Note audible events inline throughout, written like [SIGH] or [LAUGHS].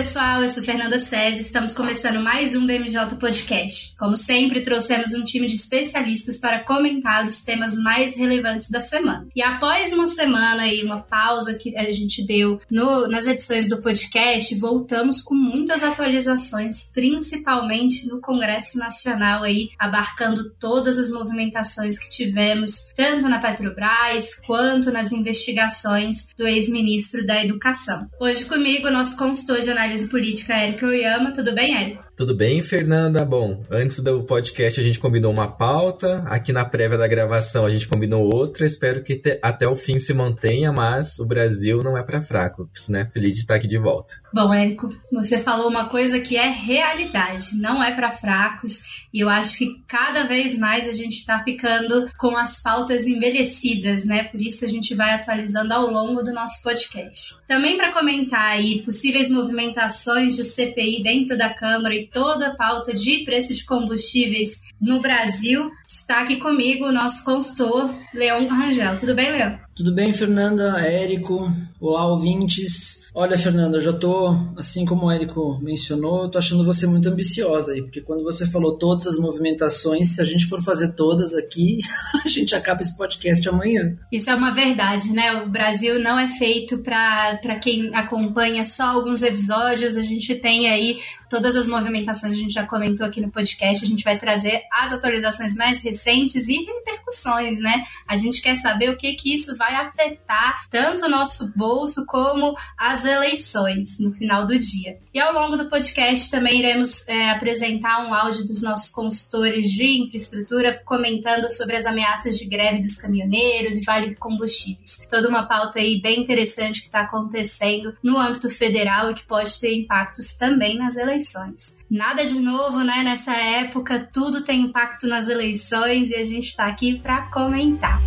Pessoal, eu sou Fernanda César. Estamos começando mais um BMJ Podcast. Como sempre, trouxemos um time de especialistas para comentar os temas mais relevantes da semana. E após uma semana e uma pausa que a gente deu no, nas edições do podcast, voltamos com muitas atualizações, principalmente no Congresso Nacional aí, abarcando todas as movimentações que tivemos, tanto na Petrobras quanto nas investigações do ex-ministro da Educação. Hoje comigo, nosso consultor de análise análise política, Érico Oyama. Tudo bem, Érico? Tudo bem, Fernanda? Bom, antes do podcast a gente combinou uma pauta, aqui na prévia da gravação a gente combinou outra, espero que te, até o fim se mantenha, mas o Brasil não é para fracos, né? Feliz de estar aqui de volta. Bom, Érico, você falou uma coisa que é realidade, não é para fracos, e eu acho que cada vez mais a gente está ficando com as pautas envelhecidas, né? Por isso a gente vai atualizando ao longo do nosso podcast. Também para comentar aí possíveis movimentações de CPI dentro da Câmara e toda a pauta de preço de combustíveis no Brasil, está aqui comigo o nosso consultor, Leon Rangel. Tudo bem, Leon? Tudo bem, Fernanda, Érico, olá, ouvintes. Olha, Fernanda, eu já tô, assim como o Érico mencionou, eu tô achando você muito ambiciosa aí, porque quando você falou todas as movimentações, se a gente for fazer todas aqui, [LAUGHS] a gente acaba esse podcast amanhã. Isso é uma verdade, né? O Brasil não é feito para quem acompanha só alguns episódios, a gente tem aí todas as movimentações, a gente já comentou aqui no podcast, a gente vai trazer as atualizações mais recentes e repercussões, né? A gente quer saber o que que isso vai afetar tanto o nosso bolso como as eleições no final do dia. E ao longo do podcast também iremos é, apresentar um áudio dos nossos consultores de infraestrutura comentando sobre as ameaças de greve dos caminhoneiros e vale combustíveis. Toda uma pauta aí bem interessante que está acontecendo no âmbito federal e que pode ter impactos também nas eleições. Nada de novo, né? Nessa época, tudo tem impacto nas eleições e a gente está aqui para comentar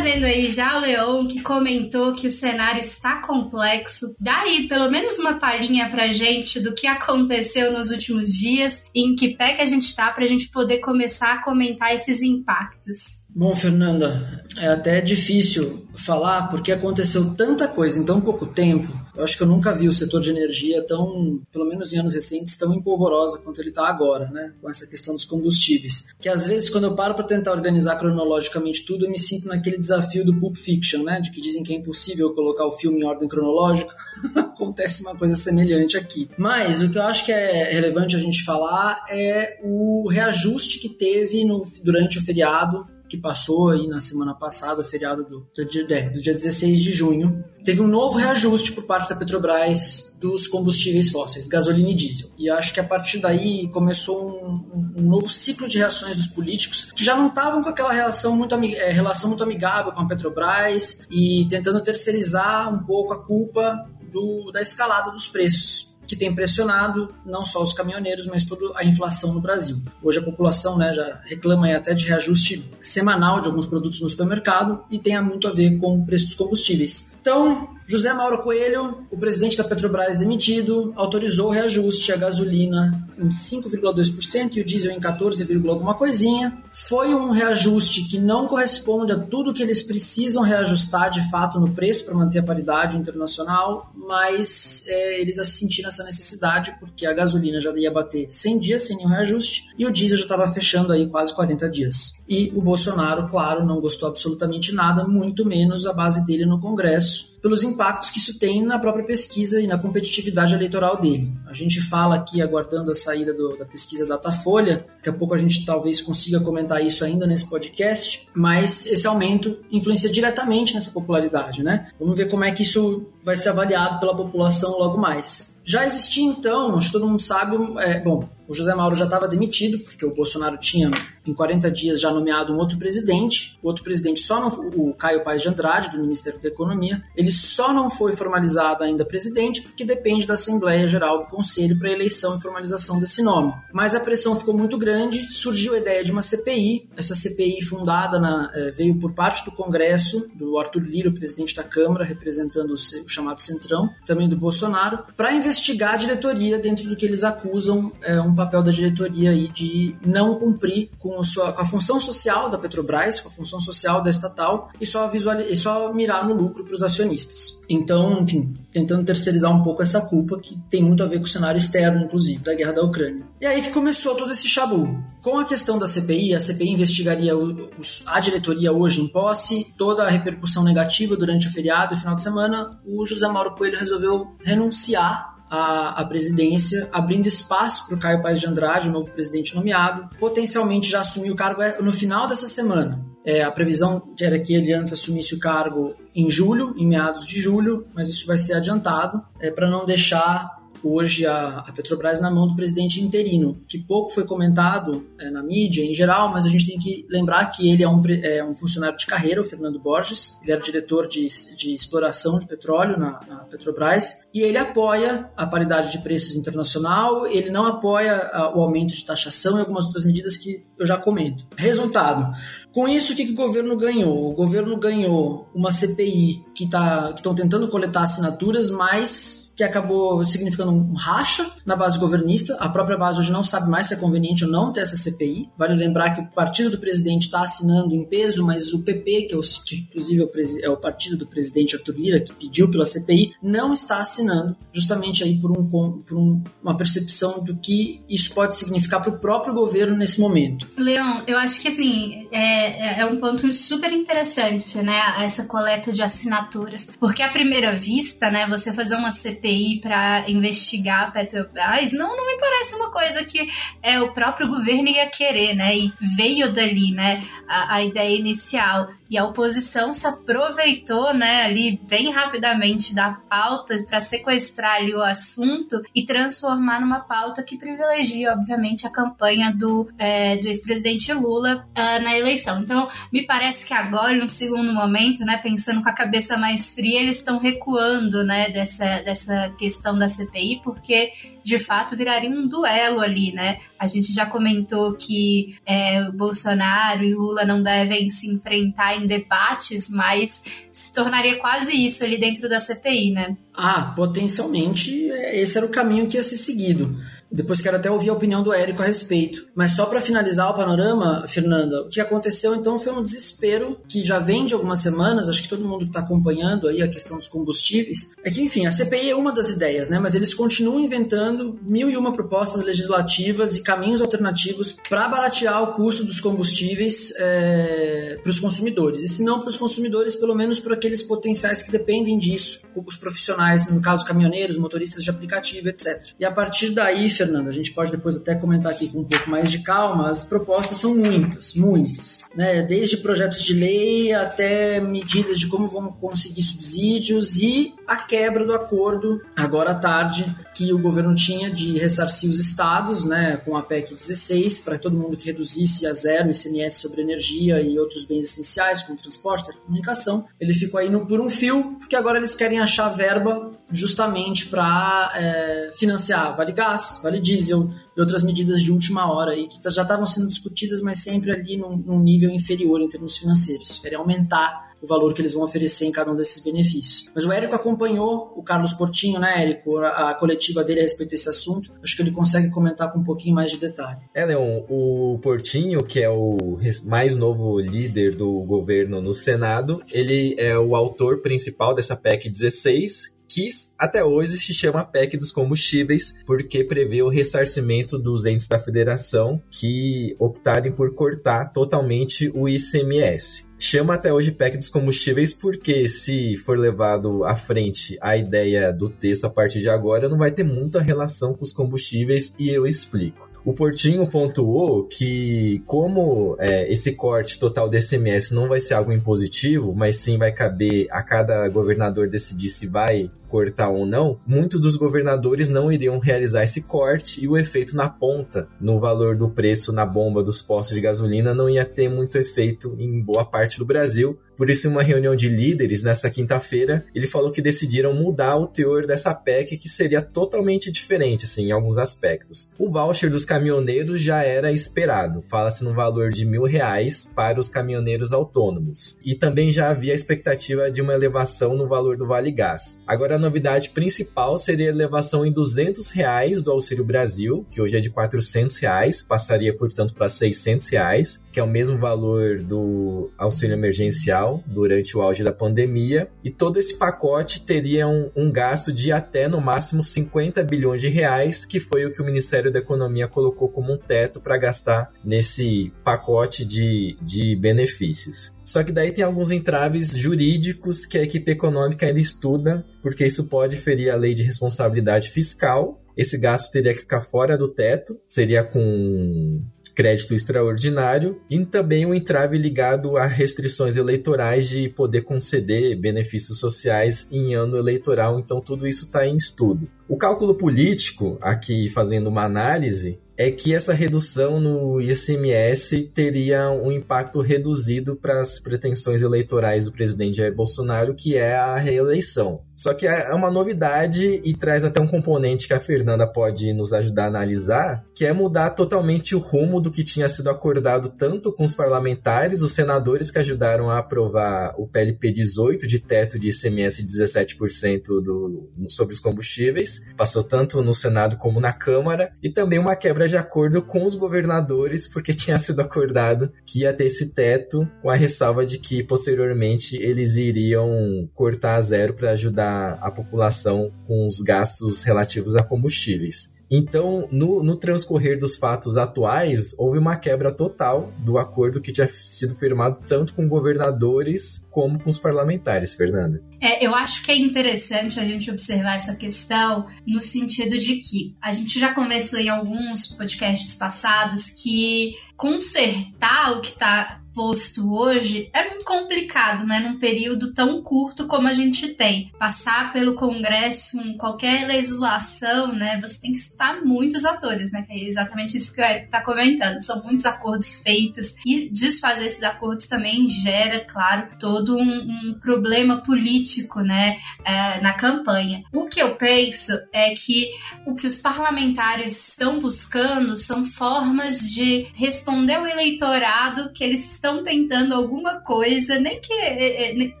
trazendo aí já o Leon, que comentou que o cenário está complexo. Daí, pelo menos uma palhinha pra gente do que aconteceu nos últimos dias e em que pé que a gente está pra gente poder começar a comentar esses impactos. Bom, Fernanda, é até difícil falar porque aconteceu tanta coisa em tão pouco tempo. Eu acho que eu nunca vi o setor de energia tão, pelo menos em anos recentes, tão empolvorosa quanto ele está agora, né? Com essa questão dos combustíveis. Que às vezes, quando eu paro para tentar organizar cronologicamente tudo, eu me sinto naquele desafio do Pulp Fiction, né? De que dizem que é impossível colocar o filme em ordem cronológica. [LAUGHS] Acontece uma coisa semelhante aqui. Mas o que eu acho que é relevante a gente falar é o reajuste que teve no, durante o feriado que passou aí na semana passada, o feriado do, do, dia, é, do dia 16 de junho, teve um novo reajuste por parte da Petrobras dos combustíveis fósseis, gasolina e diesel. E acho que a partir daí começou um, um novo ciclo de reações dos políticos que já não estavam com aquela relação muito, é, relação muito amigável com a Petrobras e tentando terceirizar um pouco a culpa do, da escalada dos preços que tem pressionado não só os caminhoneiros, mas toda a inflação no Brasil. Hoje a população né, já reclama até de reajuste semanal de alguns produtos no supermercado e tem muito a ver com o preço dos combustíveis. Então, José Mauro Coelho, o presidente da Petrobras demitido, autorizou o reajuste a gasolina em 5,2% e o diesel em 14, alguma coisinha. Foi um reajuste que não corresponde a tudo que eles precisam reajustar de fato no preço para manter a paridade internacional, mas é, eles sentiram essa necessidade porque a gasolina já ia bater 100 dias sem nenhum reajuste e o diesel já estava fechando aí quase 40 dias. E o Bolsonaro, claro, não gostou absolutamente nada, muito menos a base dele no Congresso pelos impactos que isso tem na própria pesquisa e na competitividade eleitoral dele. A gente fala aqui, aguardando a saída do, da pesquisa Datafolha, daqui a pouco a gente talvez consiga comentar isso ainda nesse podcast, mas esse aumento influencia diretamente nessa popularidade, né? Vamos ver como é que isso vai ser avaliado pela população logo mais. Já existia então, acho que todo mundo sabe, é, bom, o José Mauro já estava demitido, porque o Bolsonaro tinha, em 40 dias, já nomeado um outro presidente. O outro presidente só não o Caio Paes de Andrade, do Ministério da Economia, ele só não foi formalizado ainda presidente, porque depende da Assembleia Geral do Conselho para eleição e formalização desse nome. Mas a pressão ficou muito grande, surgiu a ideia de uma CPI. Essa CPI fundada na, eh, veio por parte do Congresso, do Arthur Lira, o presidente da Câmara, representando o chamado Centrão, também do Bolsonaro, para investigar a diretoria dentro do que eles acusam é, um papel da diretoria aí de não cumprir com a, sua, com a função social da Petrobras, com a função social da estatal e só, visual, e só mirar no lucro para os acionistas. Então, enfim, tentando terceirizar um pouco essa culpa que tem muito a ver com o cenário externo, inclusive, da guerra da Ucrânia. E aí que começou todo esse chabu. Com a questão da CPI, a CPI investigaria os, a diretoria hoje em posse, toda a repercussão negativa durante o feriado e final de semana, o José Mauro Coelho resolveu renunciar à, presidência, abrindo espaço para o Caio Paes de Andrade, o novo presidente nomeado, potencialmente já assumir o cargo é, no final dessa semana. É, a previsão era que ele antes assumisse o cargo em julho, em meados de julho, mas isso vai ser adiantado é, para não deixar hoje a, a, Petrobras na mão do presidente interino, que pouco foi comentado é, na mídia em geral, mas a gente tem que lembrar que ele é um, é um funcionário de carreira, o Fernando Borges, ele era diretor de, de exploração de petróleo na, na, Petrobras, e ele apoia a paridade de preços internacional, ele não apoia a, o aumento de taxação e algumas outras medidas que eu já comento. Resultado, com isso, o que, que o governo ganhou? O governo ganhou uma CPI que tá, estão tentando coletar assinaturas, mas que acabou significando um racha na base governista. A própria base hoje não sabe mais se é conveniente ou não ter essa CPI. Vale lembrar que o partido do presidente está assinando em peso, mas o PP, que, é o, que inclusive é o, é o, partido do presidente Arthur Lira, que pediu pela CPI, não está assinando, justamente aí por, um, por um, uma percepção do que isso pode significar para o próprio governo nesse momento. Leon, eu acho que assim é, é, é um ponto super interessante, né? Essa coleta de assinaturas, porque à primeira vista, né, você fazer uma CPI CPI para investigar a Petrobras, não, não me parece uma coisa que é, o próprio governo ia querer, né? E veio dali, né? A, a ideia inicial. E a oposição se aproveitou, né, ali bem rapidamente da pauta para sequestrar ali o assunto e transformar numa pauta que privilegia, obviamente, a campanha do, é, do ex-presidente Lula uh, na eleição. Então, me parece que agora, em um segundo momento, né, pensando com a cabeça mais fria, eles estão recuando, né, dessa, dessa questão da CPI, porque de fato viraria um duelo ali, né? A gente já comentou que é, Bolsonaro e Lula não devem se enfrentar em debates, mas se tornaria quase isso ali dentro da CPI, né? Ah, potencialmente é, esse era o caminho que ia ser seguido. Depois quero até ouvir a opinião do Érico a respeito. Mas só para finalizar o panorama, Fernanda, o que aconteceu então foi um desespero que já vem de algumas semanas, acho que todo mundo que está acompanhando aí a questão dos combustíveis. É que, enfim, a CPI é uma das ideias, né? Mas eles continuam inventando mil e uma propostas legislativas e caminhos alternativos para baratear o custo dos combustíveis é, para os consumidores. E se não para os consumidores, pelo menos para aqueles potenciais que dependem disso, os profissionais, no caso caminhoneiros, motoristas de aplicativo, etc. E a partir daí, Fernando, a gente pode depois até comentar aqui com um pouco mais de calma, as propostas são muitas, muitas, né? Desde projetos de lei até medidas de como vamos conseguir subsídios e a quebra do acordo, agora à tarde, que o governo tinha de ressarcir os estados, né, com a PEC 16, para todo mundo que reduzisse a zero o ICMS sobre energia e outros bens essenciais, como transporte, telecomunicação. Ele ficou aí no, por um fio, porque agora eles querem achar verba justamente para é, financiar Vale Gás, Vale Diesel e outras medidas de última hora aí, que já estavam sendo discutidas, mas sempre ali num, num nível inferior em termos financeiros. Querem aumentar o valor que eles vão oferecer em cada um desses benefícios. Mas o Érico acompanhou o Carlos Portinho, né, Érico, a, a, coletiva dele a respeito desse assunto. Acho que ele consegue comentar com um pouquinho mais de detalhe. É, Leon, o Portinho, que é o mais novo líder do governo no Senado, ele é o autor principal dessa PEC 16, que até hoje se chama PEC dos combustíveis, porque prevê o ressarcimento dos entes da federação que optarem por cortar totalmente o ICMS. Chama até hoje PEC dos combustíveis porque, se for levado à frente a ideia do texto a partir de agora, não vai ter muita relação com os combustíveis e eu explico. O Portinho pontuou que, como é, esse corte total do ICMS não vai ser algo impositivo, mas sim vai caber a cada governador decidir se vai cortar ou não, muitos dos governadores não iriam realizar esse corte e o efeito na ponta, no valor do preço na bomba dos postos de gasolina, não ia ter muito efeito em boa parte do Brasil. Por isso, em uma reunião de líderes nessa quinta-feira, ele falou que decidiram mudar o teor dessa PEC, que seria totalmente diferente, assim, em alguns aspectos. O voucher dos caminhoneiros já era esperado, fala-se no valor de mil reais para os caminhoneiros autônomos. E também já havia a expectativa de uma elevação no valor do Vale Gás. Agora, novidade principal seria a elevação em 200 reais do Auxílio Brasil, que hoje é de 400 reais, passaria, portanto, para 600 reais, que é o mesmo valor do auxílio emergencial durante o auge da pandemia. E todo esse pacote teria um, um gasto de até, no máximo, 50 bilhões de reais, que foi o que o Ministério da Economia colocou como um teto para gastar nesse pacote de, de benefícios. Só que daí tem alguns entraves jurídicos que a equipe econômica ainda estuda, porque isso pode ferir a lei de responsabilidade fiscal. Esse gasto teria que ficar fora do teto, seria com crédito extraordinário e também um entrave ligado a restrições eleitorais de poder conceder benefícios sociais em ano eleitoral. Então, tudo isso está em estudo. O cálculo político, aqui fazendo uma análise, é que essa redução no ICMS teria um impacto reduzido para as pretensões eleitorais do presidente Jair Bolsonaro, que é a reeleição. Só que é uma novidade e traz até um componente que a Fernanda pode nos ajudar a analisar, que é mudar totalmente o rumo do que tinha sido acordado tanto com os parlamentares, os senadores que ajudaram a aprovar o PLP 18 de teto de ICMS de 17% do, sobre os combustíveis, passou tanto no Senado como na Câmara, e também uma quebra de acordo com os governadores, porque [LAUGHS] tinha sido acordado que ia ter esse teto, com a ressalva de que posteriormente eles iriam cortar a zero para ajudar a, população com os gastos relativos a combustíveis. Então, no, no, transcorrer dos fatos atuais, houve uma quebra total do acordo que tinha sido firmado tanto com governadores como com os parlamentares, Fernanda. É, eu acho que é interessante a gente observar essa questão no sentido de que a gente já conversou em alguns podcasts passados que consertar o que está posto hoje é muito complicado, né? Num período tão curto como a gente tem. Passar pelo Congresso, qualquer legislação, né? Você tem que escutar muitos atores, né? Que é exatamente isso que Eric tá comentando. São muitos acordos feitos e desfazer esses acordos também gera, claro, todo um, um problema político, né? É, na campanha. O que eu penso é que o que os parlamentares estão buscando são formas de responder ao eleitorado que eles estão tentando alguma coisa, nem que. É, é,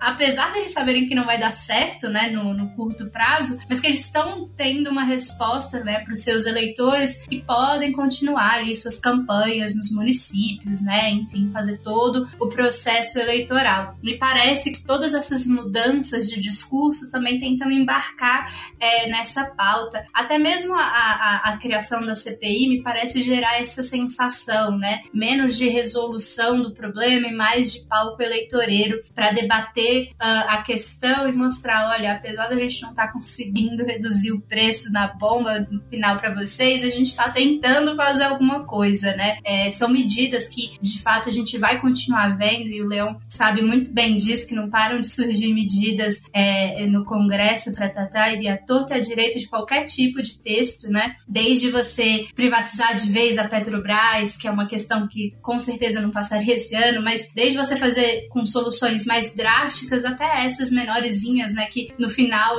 apesar deles saberem que não vai dar certo, né, no, no curto prazo, mas que eles estão tendo uma resposta, né, para os seus eleitores e podem continuar ali suas campanhas nos municípios, né, enfim, fazer todo o processo eleitoral. Me parece que todas essas mudanças de discurso também tentam embarcar é, nessa pauta. Até mesmo a, a, a criação da CPI me parece gerar essa sensação, né, menos de resolução do problema e mais de palco eleitoreiro para debater uh, a questão e mostrar, olha, apesar da gente não estar tá conseguindo reduzir o preço na bomba no final para vocês, a gente está tentando fazer alguma coisa, né? É, são medidas que, de fato, a gente vai continuar vendo e o Leão sabe muito bem disso, que não param de surgir medidas é, no Congresso para tratar e a torta a direito de qualquer tipo de texto, né? Desde você privatizar de vez a Petrobras, que é uma questão que com certeza não passaria esse ano, mas desde você fazer com soluções mais drásticas até essas menorzinhas, né, que no final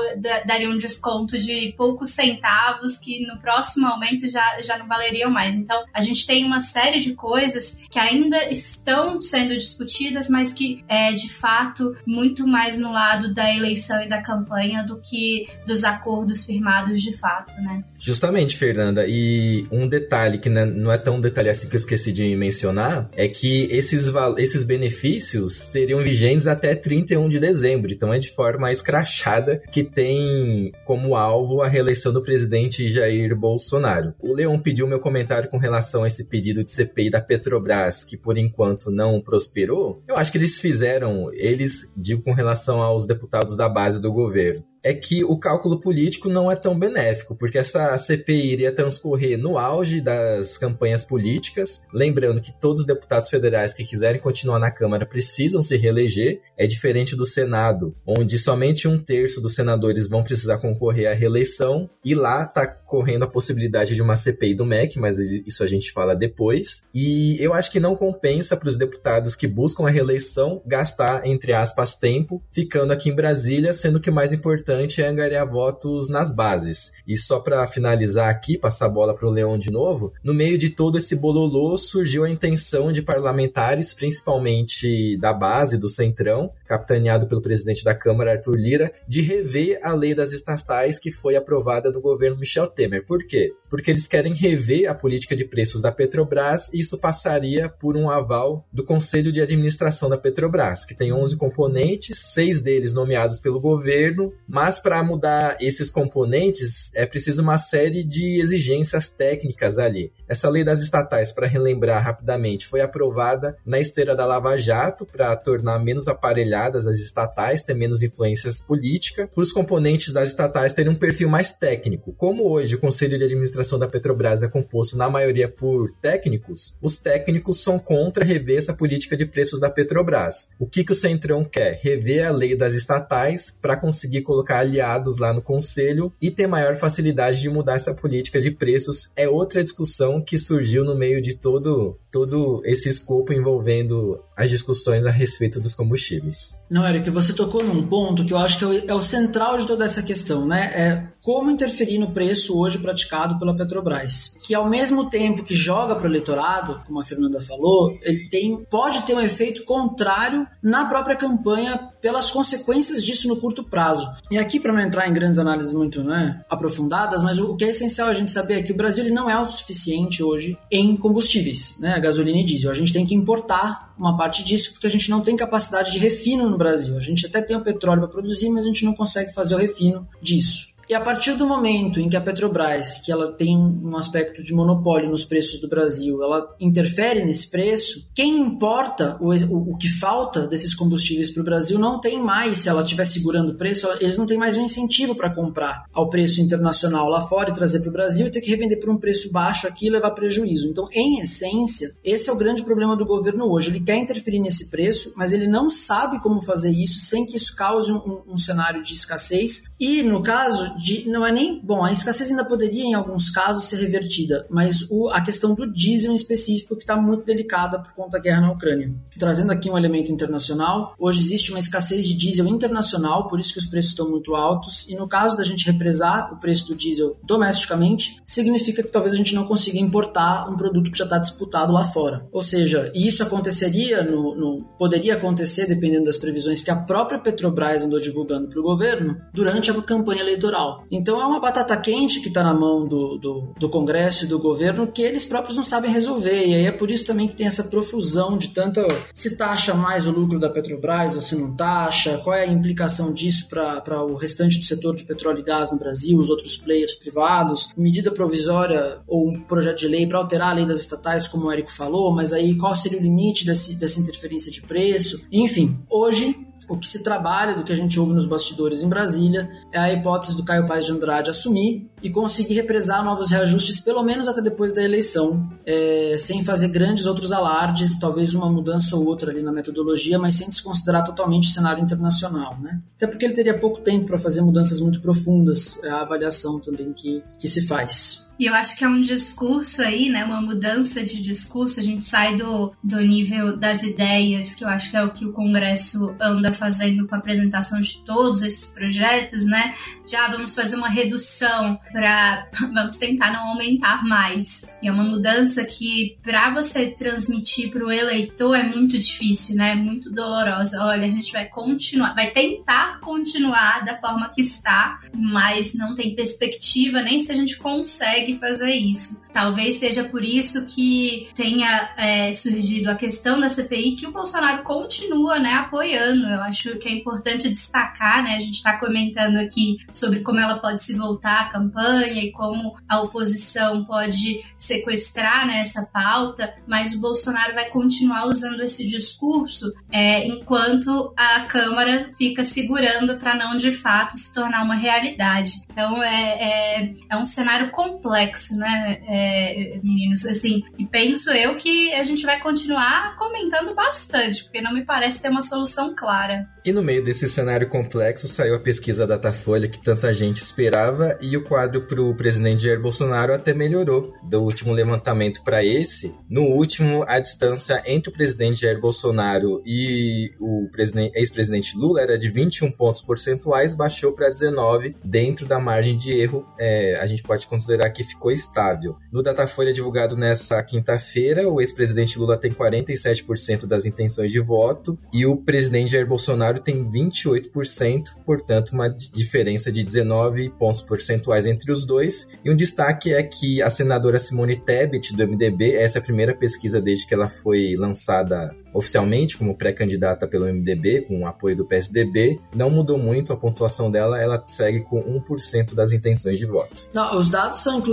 dariam um desconto de poucos centavos que no próximo aumento já, já não valeriam mais. Então, a gente tem uma série de coisas que ainda estão sendo discutidas, mas que é de fato muito mais no lado da eleição e da campanha do que dos acordos firmados de fato, né? Justamente, Fernanda. E um detalhe que não é tão detalhe assim que eu esqueci de mencionar é que esses, esses benefícios seriam vigentes até 31 de dezembro. Então é de forma escrachada que tem como alvo a reeleição do presidente Jair Bolsonaro. O Leon pediu meu comentário com relação a esse pedido de CPI da Petrobras, que por enquanto não prosperou. Eu acho que eles fizeram, eles, digo com relação aos deputados da base do governo é que o cálculo político não é tão benéfico, porque essa CPI iria transcorrer no auge das campanhas políticas, lembrando que todos os deputados federais que quiserem continuar na Câmara precisam se reeleger, é diferente do Senado, onde somente um terço dos senadores vão precisar concorrer à reeleição, e lá está correndo a possibilidade de uma CPI do MEC, mas isso a gente fala depois, e eu acho que não compensa para os deputados que buscam a reeleição gastar, entre aspas, tempo ficando aqui em Brasília, sendo que o mais importante importante é angariar votos nas bases. E só para finalizar aqui, passar a bola para o Leão de novo, no meio de todo esse bololô surgiu a intenção de parlamentares, principalmente da base, do Centrão, capitaneado pelo presidente da Câmara, Arthur Lira, de rever a lei das estatais que foi aprovada no governo Michel Temer. Por quê? Porque eles querem rever a política de preços da Petrobras e isso passaria por um aval do Conselho de Administração da Petrobras, que tem 11 componentes, seis deles nomeados pelo governo, mas para mudar esses componentes é preciso uma série de exigências técnicas ali. Essa lei das estatais, para relembrar rapidamente, foi aprovada na esteira da Lava Jato para tornar menos aparelhadas as estatais, ter menos influências políticas, para os componentes das estatais terem um perfil mais técnico. Como hoje o Conselho de Administração da Petrobras é composto na maioria por técnicos, os técnicos são contra rever essa política de preços da Petrobras. O que, que o Centrão quer? Rever a lei das estatais para conseguir colocar aliados lá no Conselho e ter maior facilidade de mudar essa política de preços. É outra discussão que surgiu no meio de todo, todo esse escopo envolvendo as discussões a respeito dos combustíveis. Não, Eric, você tocou num ponto que eu acho que é o, é o central de toda essa questão, né? É como interferir no preço hoje praticado pela Petrobras, que ao mesmo tempo que joga para o eleitorado, como a Fernanda falou, ele tem, pode ter um efeito contrário na própria campanha pelas consequências disso no curto prazo. E aqui, para não entrar em grandes análises muito né, aprofundadas, mas o que é essencial a gente saber é que o Brasil ele não é autossuficiente hoje em combustíveis, né, gasolina e diesel. A gente tem que importar uma parte disso porque a gente não tem capacidade de refino no Brasil. A gente até tem o petróleo para produzir, mas a gente não consegue fazer o refino disso. E a partir do momento em que a Petrobras, que ela tem um aspecto de monopólio nos preços do Brasil, ela interfere nesse preço, quem importa o, o, o que falta desses combustíveis para o Brasil não tem mais, se ela estiver segurando o preço, eles não têm mais um incentivo para comprar ao preço internacional lá fora e trazer para o Brasil e ter que revender por um preço baixo aqui e levar prejuízo. Então, em essência, esse é o grande problema do governo hoje. Ele quer interferir nesse preço, mas ele não sabe como fazer isso sem que isso cause um, um cenário de escassez. E, no caso de, não é nem bom, a escassez ainda poderia em alguns casos ser revertida, mas o, a questão do diesel em específico que está muito delicada por conta da guerra na Ucrânia. Trazendo aqui um elemento internacional, hoje existe uma escassez de diesel internacional, por isso que os preços estão muito altos, e no caso da gente represar o preço do diesel domesticamente, significa que talvez a gente não consiga importar um produto que já está disputado lá fora. Ou seja, isso aconteceria no, no poderia acontecer dependendo das previsões que a própria Petrobras andou divulgando para o governo durante a campanha eleitoral. Então é uma batata quente que está na mão do, do, do, Congresso e do governo que eles próprios não sabem resolver. E aí é por isso também que tem essa profusão de tanto se taxa mais o lucro da Petrobras ou se não taxa, qual é a implicação disso para o restante do setor de petróleo e gás no Brasil, os outros players privados, medida provisória ou um projeto de lei para alterar a lei das estatais, como o Érico falou, mas aí qual seria o limite desse, dessa interferência de preço? Enfim, hoje o que se trabalha, do que a gente ouve nos bastidores em Brasília, é a hipótese do Caio Paes de Andrade assumir e conseguir represar novos reajustes, pelo menos até depois da eleição, é, sem fazer grandes outros alardes, talvez uma mudança ou outra ali na metodologia, mas sem desconsiderar totalmente o cenário internacional. Né? Até porque ele teria pouco tempo para fazer mudanças muito profundas, é a avaliação também que, que se faz. E eu acho que é um discurso aí, né? Uma mudança de discurso. A gente sai do, do nível das ideias, que eu acho que é o que o Congresso anda fazendo com a apresentação de todos esses projetos, né? Já vamos fazer uma redução para [LAUGHS] vamos tentar não aumentar mais. E é uma mudança que para você transmitir para o eleitor é muito difícil, né? É muito dolorosa. Olha, a gente vai continuar, vai tentar continuar da forma que está, mas não tem perspectiva nem se a gente consegue consegue fazer isso. Talvez seja por isso que tenha é, surgido a questão da CPI que o Bolsonaro continua né, apoiando. Eu acho que é importante destacar, né? A gente está comentando aqui sobre como ela pode se voltar à campanha e como a oposição pode sequestrar né, essa pauta, mas o Bolsonaro vai continuar usando esse discurso é, enquanto a Câmara fica segurando para não de fato se tornar uma realidade. Então é, é, é um cenário complexo complexo, né, é, meninos? Assim, e penso eu que a gente vai continuar comentando bastante, porque não me parece ter uma solução clara. E no meio desse cenário complexo saiu a pesquisa Datafolha que tanta gente esperava e o quadro para o presidente Jair Bolsonaro até melhorou do último levantamento para esse. No último, a distância entre o presidente Jair Bolsonaro e o ex-presidente Lula era de 21 pontos percentuais, baixou para 19 dentro da margem de erro. É, a gente pode considerar que ficou estável. No Datafolha divulgado nessa quinta-feira, o ex-presidente Lula tem 47% das intenções de voto e o presidente Jair Bolsonaro tem 28%, portanto, uma diferença de 19 pontos percentuais entre os dois. E um destaque é que a senadora Simone Tebet, do MDB, essa é a primeira pesquisa desde que ela foi lançada oficialmente como pré-candidata pelo MDB, com o apoio do PSDB. Não mudou muito a pontuação dela, ela segue com 1% das intenções de voto. Não, os dados são, inclusive,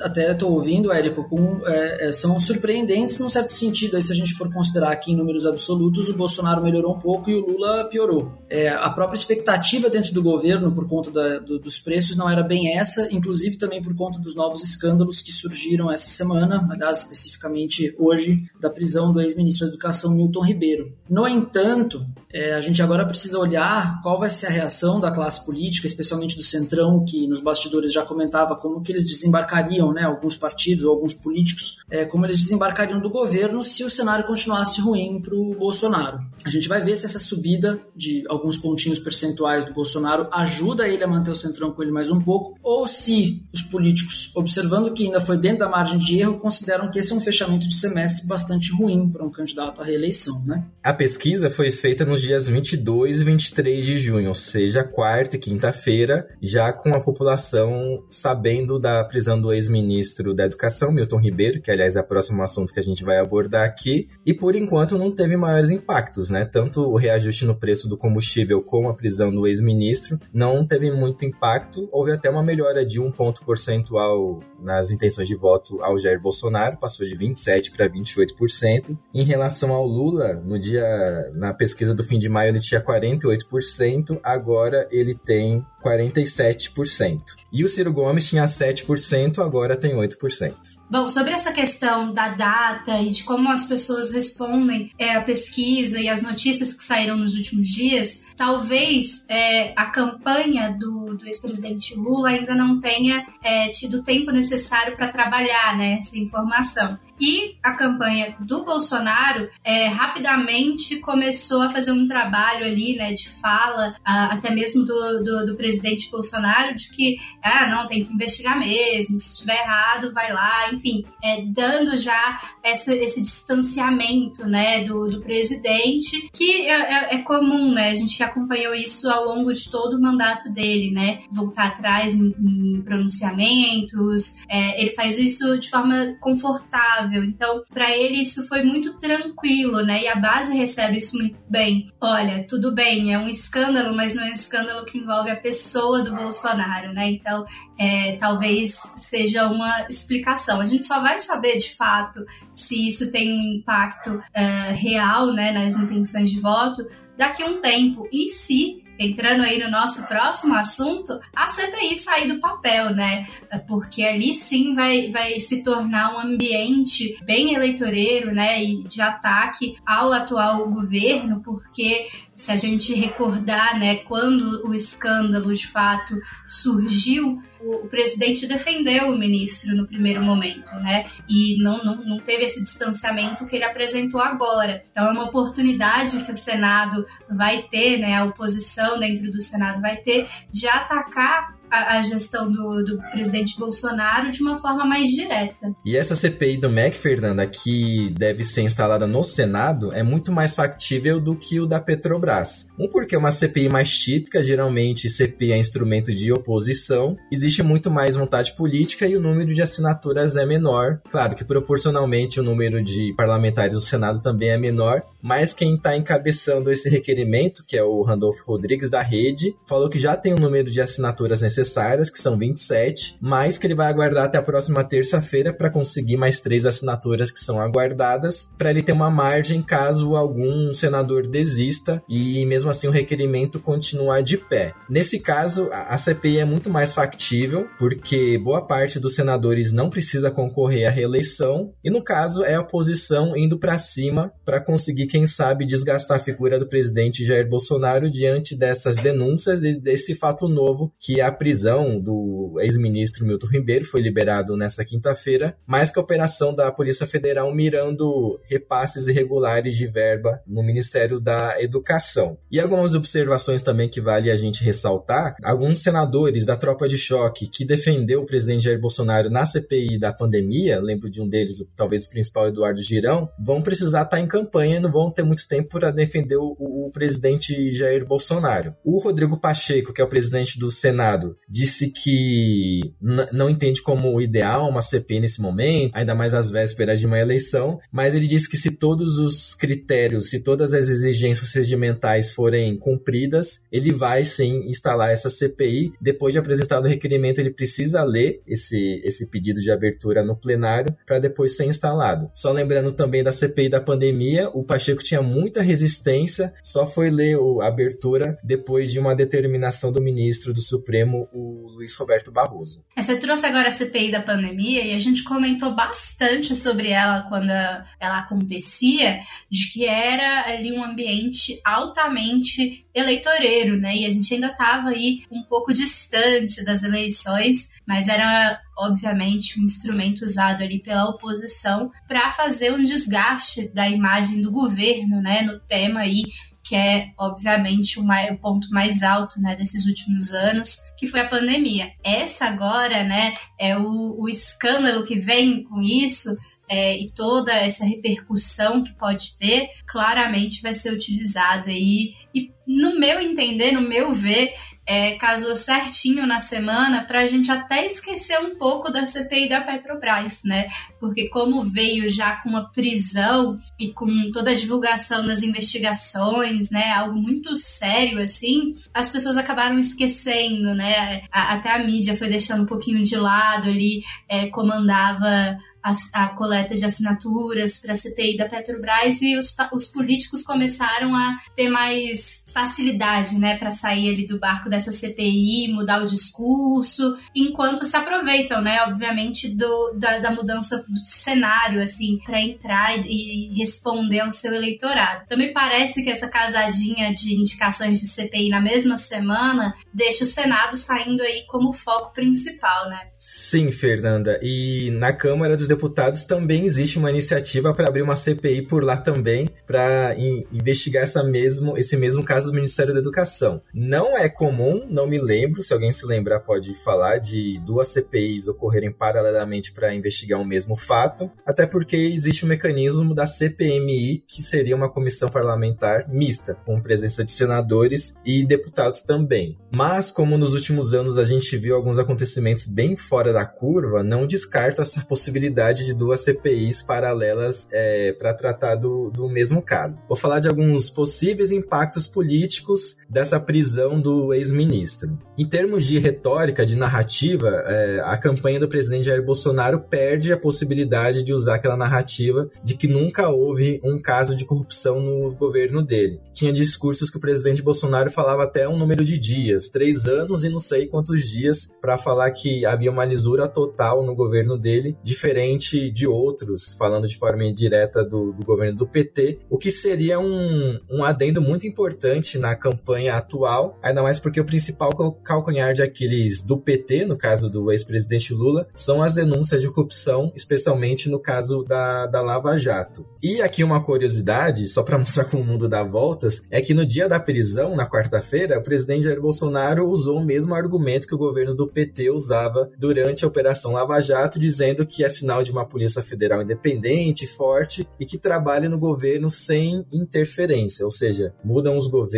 até estou ouvindo, Érico, com, é, é, são surpreendentes num certo sentido. Aí, se a gente for considerar aqui em números absolutos, o Bolsonaro melhorou um pouco e o Lula piorou. É, a própria expectativa dentro do governo, por conta da, do, dos preços, não era bem essa, inclusive também por conta dos novos escândalos que surgiram essa semana, aliás, especificamente hoje, da prisão do ex-ministro da Educação Milton Ribeiro. No entanto, é, a gente agora precisa olhar qual vai ser a reação da classe política, especialmente do Centrão, que nos bastidores já comentava como que eles desembarcariam, né, alguns partidos ou alguns políticos, é, como eles desembarcariam do governo se o cenário continuasse ruim para o Bolsonaro. A gente vai ver se essa subida de alguns pontinhos percentuais do Bolsonaro ajuda ele a manter o Centrão com ele mais um pouco, ou se os políticos, observando que ainda foi dentro da margem de erro, consideram que esse é um fechamento de semestre bastante ruim para um candidato à reeleição eleição, né? A pesquisa foi feita nos dias 22 e 23 de junho, ou seja, quarta e quinta-feira, já com a população sabendo da prisão do ex-ministro da Educação, Milton Ribeiro, que aliás é o próximo assunto que a gente vai abordar aqui, e por enquanto não teve maiores impactos, né? Tanto o reajuste no preço do combustível como a prisão do ex-ministro não teve muito impacto, houve até uma melhora de um ponto percentual nas intenções de voto ao Jair Bolsonaro, passou de 27 para 28%. Em relação ao Lula, no dia na pesquisa do fim de maio ele tinha 48%, agora ele tem 47%. E o Ciro Gomes tinha 7%, agora tem 8%. Bom, sobre essa questão da data e de como as pessoas respondem é, a pesquisa e as notícias que saíram nos últimos dias, talvez é, a campanha do, do ex-presidente Lula ainda não tenha é, tido o tempo necessário para trabalhar né, essa informação. E a campanha do Bolsonaro é, rapidamente começou a fazer um trabalho ali né, de fala, a, até mesmo do, do, do presidente Bolsonaro, de que ah, não, tem que investigar mesmo, se estiver errado, vai lá, enfim, é, dando já essa, esse distanciamento né, do, do presidente, que é, é, é, comum, né? A gente acompanhou isso ao longo de todo o mandato dele, né? Voltar atrás em, em pronunciamentos, é, ele faz isso de forma confortável. Então, para ele, isso foi muito tranquilo, né? E a base recebe isso muito bem. Olha, tudo bem, é um escândalo, mas não é um escândalo que envolve a pessoa do Bolsonaro, né? Então, é, talvez seja uma explicação. Gente só vai saber de fato se isso tem um impacto uh, real né, nas intenções de voto daqui a um tempo e se entrando aí no nosso próximo assunto, a CPI sair do papel, né? Porque ali sim vai, vai se tornar um ambiente bem eleitoreiro, né? E de ataque ao atual governo, porque se a gente recordar, né, quando o escândalo de fato surgiu, o, presidente defendeu o ministro no primeiro momento, né? E não, não, não teve esse distanciamento que ele apresentou agora. Então é uma oportunidade que o Senado vai ter, né? A oposição dentro do Senado vai ter de atacar a, a gestão do, do, presidente Bolsonaro de uma forma mais direta. E essa CPI do MEC, Fernanda, que deve ser instalada no Senado, é muito mais factível do que o da Petrobras. Um, porque é uma CPI mais típica, geralmente CPI é instrumento de oposição, existe muito mais vontade política e o número de assinaturas é menor. Claro que proporcionalmente o número de parlamentares do Senado também é menor, mas quem está encabeçando esse requerimento, que é o Randolfo Rodrigues da Rede, falou que já tem o número de assinaturas necessárias, que são 27, mas que ele vai aguardar até a próxima terça-feira para conseguir mais três assinaturas que são aguardadas, para ele ter uma margem caso algum senador desista e mesmo assim o requerimento continuar de pé. Nesse caso, a CPI é muito mais factível, porque boa parte dos senadores não precisa concorrer à reeleição, e no caso é a oposição indo para cima para conseguir, quem sabe, desgastar a figura do presidente Jair Bolsonaro diante dessas denúncias e desse fato novo que a prisão do ex-ministro Milton Ribeiro foi liberado nessa quinta-feira, mais que a operação da Polícia Federal mirando repasses irregulares de verba no Ministério da Educação. E algumas observações também que vale a gente ressaltar, alguns senadores da tropa de choque que defendeu o presidente Jair Bolsonaro na CPI da pandemia, lembro de um deles, talvez o principal Eduardo Girão, vão precisar estar em campanha e não vão ter muito tempo para defender o, o, presidente Jair Bolsonaro. O Rodrigo Pacheco, que é o presidente do Senado, disse que não entende como ideal uma CPI nesse momento, ainda mais às vésperas de uma eleição, mas ele disse que se todos os critérios, se todas as exigências regimentais forem cumpridas, ele vai sim instalar essa CPI. Depois de apresentado o requerimento, ele precisa ler esse, esse pedido de abertura no plenário para depois ser instalado. Só lembrando também da CPI da pandemia, o Pacheco tinha muita resistência, só foi ler a abertura depois de uma determinação do ministro do Supremo, o Luiz Roberto Barroso. É, você trouxe agora a CPI da pandemia e a gente comentou bastante sobre ela quando ela acontecia, de que era ali um ambiente altamente eleitoreiro, né? E a gente ainda estava aí um pouco distante das eleições, mas era obviamente um instrumento usado ali pela oposição para fazer um desgaste da imagem do governo, né? No tema aí que é obviamente o, mais, o, ponto mais alto né, desses últimos anos, que foi a pandemia. Essa agora, né, é o, o escândalo que vem com isso, é, e toda essa repercussão que pode ter, claramente vai ser utilizada aí. E no meu entender, no meu ver, é, casou certinho na semana para a gente até esquecer um pouco da CPI da Petrobras, né? Porque como veio já com uma prisão e com toda a divulgação das investigações, né? Algo muito sério assim, as pessoas acabaram esquecendo, né? A, até a mídia foi deixando um pouquinho de lado ali, é, comandava a, a, coleta de assinaturas para a CPI da Petrobras e os, os políticos começaram a ter mais facilidade, né, para sair ali do barco dessa CPI, mudar o discurso, enquanto se aproveitam, né, obviamente do, da, da mudança do cenário, assim, para entrar e, e, responder ao seu eleitorado. Também parece que essa casadinha de indicações de CPI na mesma semana deixa o Senado saindo aí como foco principal, né? Sim, Fernanda. E na Câmara dos Deputados também existe uma iniciativa para abrir uma CPI por lá também, para investigar essa mesmo, esse mesmo caso do Ministério da Educação. Não é comum, não me lembro, se alguém se lembrar pode falar, de duas CPIs ocorrerem paralelamente para investigar o mesmo fato, até porque existe o um mecanismo da CPMI, que seria uma comissão parlamentar mista, com presença de senadores e deputados também. Mas, como nos últimos anos a gente viu alguns acontecimentos bem fora da curva, não descarto essa possibilidade de duas CPIs paralelas é, para tratar do, do mesmo caso. Vou falar de alguns possíveis impactos políticos dessa prisão do ex-ministro. Em termos de retórica, de narrativa, é, a campanha do presidente Jair Bolsonaro perde a possibilidade de usar aquela narrativa de que nunca houve um caso de corrupção no governo dele. Tinha discursos que o presidente Bolsonaro falava até um número de dias, três anos e não sei quantos dias, para falar que havia uma uma lisura total no governo dele, diferente de outros, falando de forma indireta do, do governo do PT, o que seria um, um adendo muito importante na campanha atual, ainda mais porque o principal calcanhar de Aquiles do PT, no caso do ex-presidente Lula, são as denúncias de corrupção, especialmente no caso da, da Lava Jato. E aqui uma curiosidade, só para [LAUGHS] mostrar como o mundo dá voltas, é que no dia da prisão, na quarta-feira, o presidente Jair Bolsonaro usou o mesmo argumento que o governo do PT usava durante a Operação Lava Jato, dizendo que é sinal de uma polícia federal independente, forte e que trabalhe no governo sem interferência, ou seja, mudam os governos,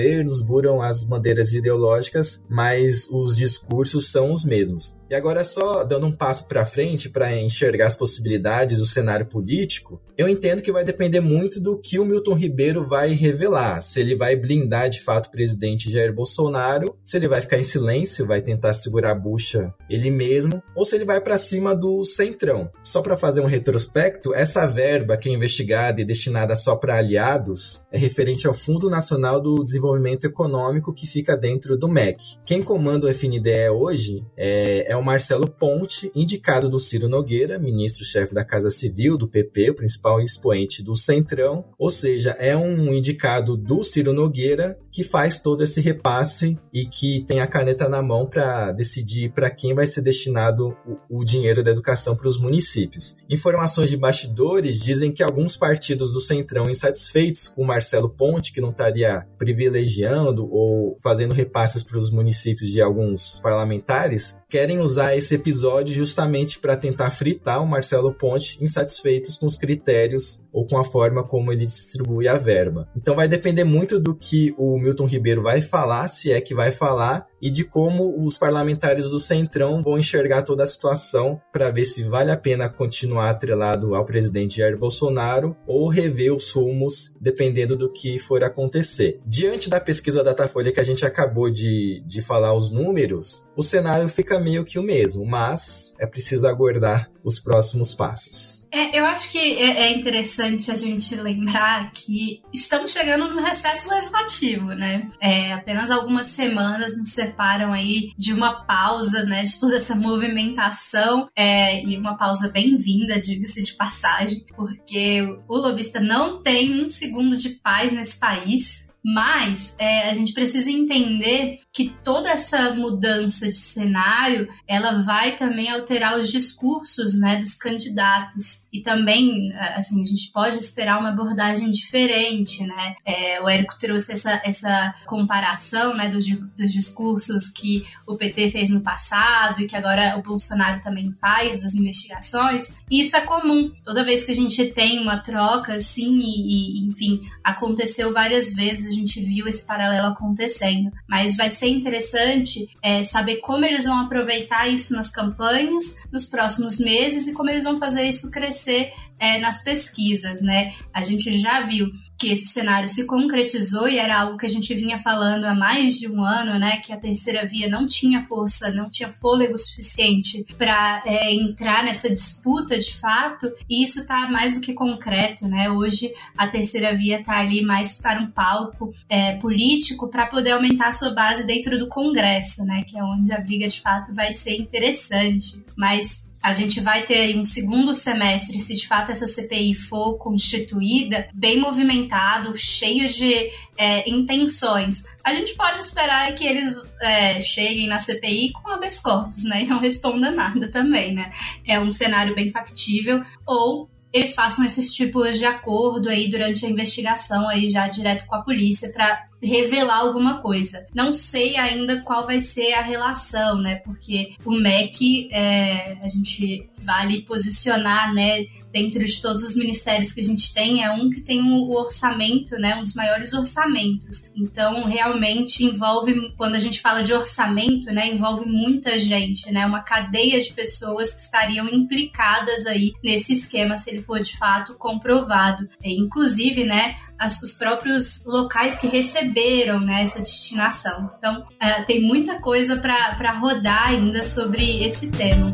mudam as bandeiras ideológicas, mas os discursos são os mesmos. E agora só dando um passo para frente para enxergar as possibilidades do cenário político, eu entendo que vai depender muito do que o Milton Ribeiro vai revelar, se ele vai blindar de fato o presidente Jair Bolsonaro, se ele vai ficar em silêncio, vai tentar segurar a bucha ele mesmo, ou se ele vai para cima do centrão. Só para fazer um retrospecto, essa verba que é investigada e destinada só para aliados é referente ao Fundo Nacional do Desenvolvimento Econômico que fica dentro do MEC. Quem comanda o FNDE hoje é, é o Marcelo Ponte, indicado do Ciro Nogueira, ministro-chefe da Casa Civil do PP, o principal expoente do Centrão, ou seja, é um indicado do Ciro Nogueira que faz todo esse repasse e que tem a caneta na mão para decidir para quem vai ser destinado o, o dinheiro da educação para os municípios. Informações de bastidores dizem que alguns partidos do Centrão, insatisfeitos com Marcelo Ponte, que não estaria privilegiando ou fazendo repasses para os municípios de alguns parlamentares, querem usar esse episódio justamente para tentar fritar o Marcelo Ponte, insatisfeitos com os critérios ou com a forma como ele distribui a verba. Então vai depender muito do que o Milton Ribeiro vai falar, se é que vai falar, e de como os parlamentares do Centrão vão enxergar toda a situação para ver se vale a pena continuar atrelado ao presidente Jair Bolsonaro ou rever os rumos, dependendo do que for acontecer. Diante da pesquisa Datafolha que a gente acabou de, de falar os números, o cenário fica meio que o mesmo, mas é preciso aguardar os próximos passos. É, eu acho que é, é, interessante a gente lembrar que estamos chegando no recesso legislativo, né? É, apenas algumas semanas nos separam aí de uma pausa, né? De toda essa movimentação é, e uma pausa bem-vinda, diga-se de passagem, porque o lobista não tem um segundo de paz nesse país. Mas é, a gente precisa entender que toda essa mudança de cenário ela vai também alterar os discursos né, dos candidatos. E também assim a gente pode esperar uma abordagem diferente né? É, o Érico trouxe essa, essa comparação né, dos, dos discursos que o PT fez no passado e que agora o Bolsonaro também faz das investigações. E isso é comum. Toda vez que a gente tem uma troca assim e, e enfim aconteceu várias vezes gente viu esse paralelo acontecendo mas vai ser ser interessante é, saber como eles vão aproveitar isso nas campanhas nos próximos meses e como eles vão fazer isso crescer é, nas pesquisas, né? A gente já viu que esse cenário se concretizou e era algo que a gente vinha falando há mais de um ano, né? Que a terceira via não tinha força, não tinha fôlego suficiente para é, entrar nessa disputa de fato, e isso está mais do que concreto, né? Hoje a terceira via está ali mais para um palco é, político para poder aumentar a sua base dentro do Congresso, né? Que é onde a briga de fato vai ser interessante. Mas a gente vai ter aí um segundo semestre, se de fato essa CPI for constituída, bem movimentado, cheio de é, intenções. A gente pode esperar que eles é, cheguem na CPI com habeas corpus, né? E não respondam nada também, né? É um cenário bem factível. Ou eles façam esses tipos de acordo aí durante a investigação aí já direto com a polícia para revelar alguma coisa. Não sei ainda qual vai ser a relação, né? Porque o MEC, é, a gente vale posicionar, né? Dentro de todos os ministérios que a gente tem, é um que tem o orçamento, né? Um dos maiores orçamentos. Então, realmente envolve, quando a gente fala de orçamento, né? Envolve muita gente, né? Uma cadeia de pessoas que estariam implicadas aí nesse esquema, se ele for de fato comprovado. É, inclusive, né? As, os próprios locais que receberam né, essa destinação. Então, é, tem muita coisa para rodar ainda sobre esse tema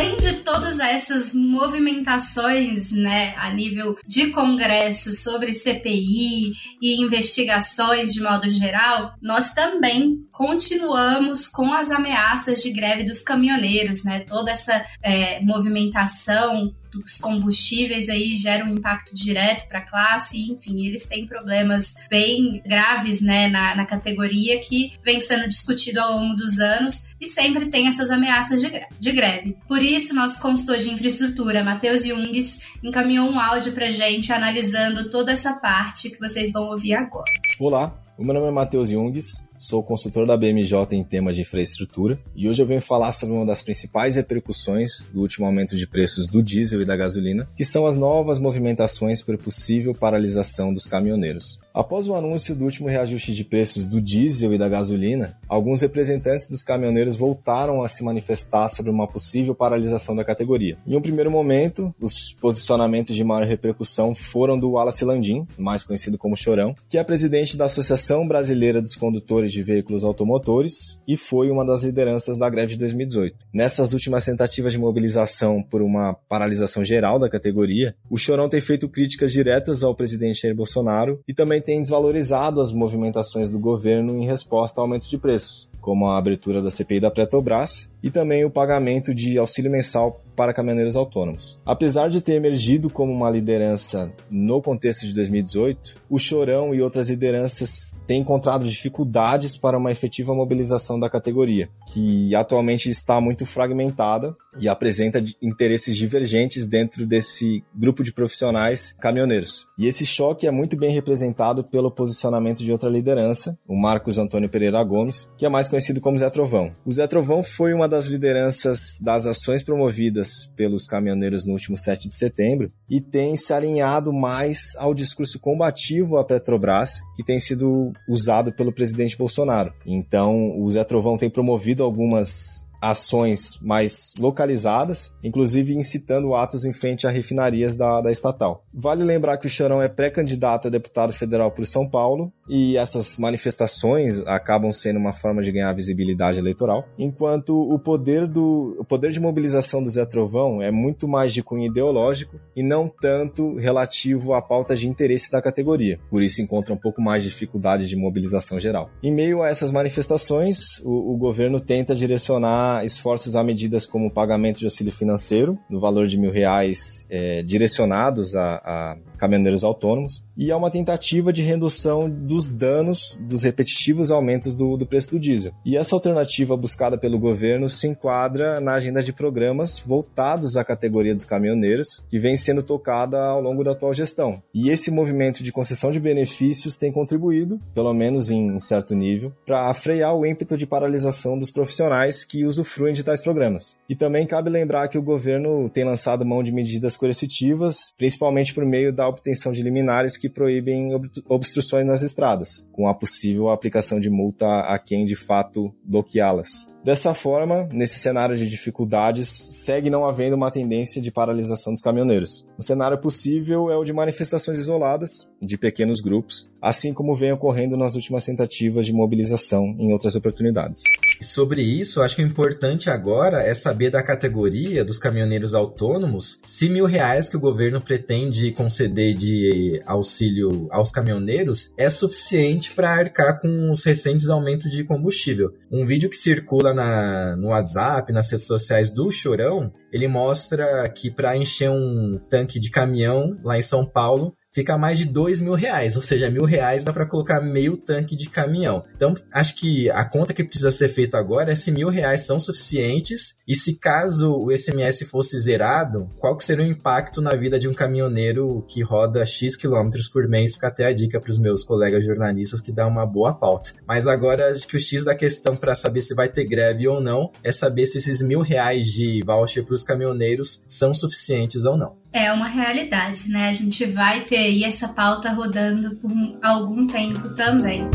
além de todas essas movimentações, né, a nível de congresso sobre CPI e investigações de modo geral, nós também continuamos com as ameaças de greve dos caminhoneiros, né, toda essa é, movimentação dos combustíveis aí geram um impacto direto para a classe, enfim, eles têm problemas bem graves né, na, na categoria que vem sendo discutido ao longo dos anos e sempre tem essas ameaças de, de greve. Por isso, nosso consultor de infraestrutura, Matheus Jungs, encaminhou um áudio para gente analisando toda essa parte que vocês vão ouvir agora. Olá, o meu nome é Matheus Jungs, sou consultor da BMJ em temas de infraestrutura e hoje eu venho falar sobre uma das principais repercussões do último aumento de preços do diesel e da gasolina, que são as novas movimentações por possível paralisação dos caminhoneiros. Após o anúncio do último reajuste de preços do diesel e da gasolina, alguns representantes dos caminhoneiros voltaram a se manifestar sobre uma possível paralisação da categoria. Em um primeiro momento, os posicionamentos de maior repercussão foram do Wallace Landim, mais conhecido como Chorão, que é presidente da Associação Brasileira dos Condutores de Veículos Automotores e foi uma das lideranças da greve de 2018. Nessas últimas tentativas de mobilização por uma paralisação geral da categoria, o Chorão tem feito críticas diretas ao presidente Jair Bolsonaro e também tem desvalorizado as movimentações do governo em resposta ao aumento de preços, como a abertura da CPI da Petrobras e também o pagamento de auxílio mensal para caminhoneiros autônomos. Apesar de ter emergido como uma liderança no contexto de 2018, o Chorão e outras lideranças têm encontrado dificuldades para uma efetiva mobilização da categoria, que atualmente está muito fragmentada e apresenta interesses divergentes dentro desse grupo de profissionais caminhoneiros. E esse choque é muito bem representado pelo posicionamento de outra liderança, o Marcos Antônio Pereira Gomes, que é mais conhecido como Zé Trovão. O Zé Trovão foi uma das lideranças das ações promovidas pelos caminhoneiros no último 7 de setembro e tem se alinhado mais ao discurso combativo à Petrobras que tem sido usado pelo presidente Bolsonaro. Então, o Zé Trovão tem promovido algumas ações mais localizadas, inclusive incitando atos em frente a refinarias da, da estatal. Vale lembrar que o Chorão é pré-candidato a deputado federal por São Paulo e essas manifestações acabam sendo uma forma de ganhar visibilidade eleitoral, enquanto o poder, do, o poder de mobilização do Zé Trovão é muito mais de cunho ideológico e não tanto relativo à pauta de interesse da categoria. Por isso encontra um pouco mais de dificuldade de mobilização geral. Em meio a essas manifestações, o, o governo tenta direcionar esforços a medidas como pagamento de auxílio financeiro, no valor de mil reais, é, direcionados a, a caminhoneiros autônomos, e há uma tentativa de redução dos danos dos repetitivos aumentos do, do preço do diesel. E essa alternativa buscada pelo governo se enquadra na agenda de programas voltados à categoria dos caminhoneiros, que vem sendo tocada ao longo da atual gestão. E esse movimento de concessão de benefícios tem contribuído, pelo menos em certo nível, para frear o ímpeto de paralisação dos profissionais que usufruem de tais programas. E também cabe lembrar que o governo tem lançado mão de medidas coercitivas, principalmente por meio da obtenção de liminares que proíbem obstruções nas estradas, com a possível aplicação de multa a quem de fato bloqueá-las. Dessa forma, nesse cenário de dificuldades, segue não havendo uma tendência de paralisação dos caminhoneiros. O cenário possível é o de manifestações isoladas, de pequenos grupos, assim como vem ocorrendo nas últimas tentativas de mobilização em outras oportunidades. Sobre isso, acho que o importante agora é saber da categoria dos caminhoneiros autônomos se mil reais que o governo pretende conceder de auxílio aos caminhoneiros é suficiente para arcar com os recentes aumentos de combustível. Um vídeo que circula na, no WhatsApp, nas redes sociais do Chorão, ele mostra que para encher um tanque de caminhão lá em São Paulo, fica mais de dois mil reais, ou seja, mil reais dá para colocar meio tanque de caminhão. Então, acho que a conta que precisa ser feita agora é se mil reais são suficientes e se caso o SMS fosse zerado, qual que seria o impacto na vida de um caminhoneiro que roda X quilômetros por mês? Fica até a dica para os meus colegas jornalistas que dá uma boa pauta. Mas agora, acho que o X da questão para saber se vai ter greve ou não é saber se esses mil reais de voucher para os caminhoneiros são suficientes ou não. É uma realidade, né? A gente vai ter aí essa pauta rodando por algum tempo também.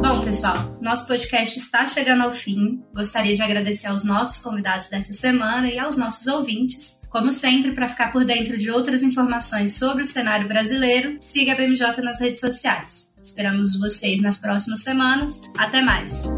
Bom, pessoal, nosso podcast está chegando ao fim. Gostaria de agradecer aos nossos convidados dessa semana e aos nossos ouvintes. Como sempre, para ficar por dentro de outras informações sobre o cenário brasileiro, siga a BMJ nas redes sociais. Esperamos vocês nas próximas semanas. Até mais!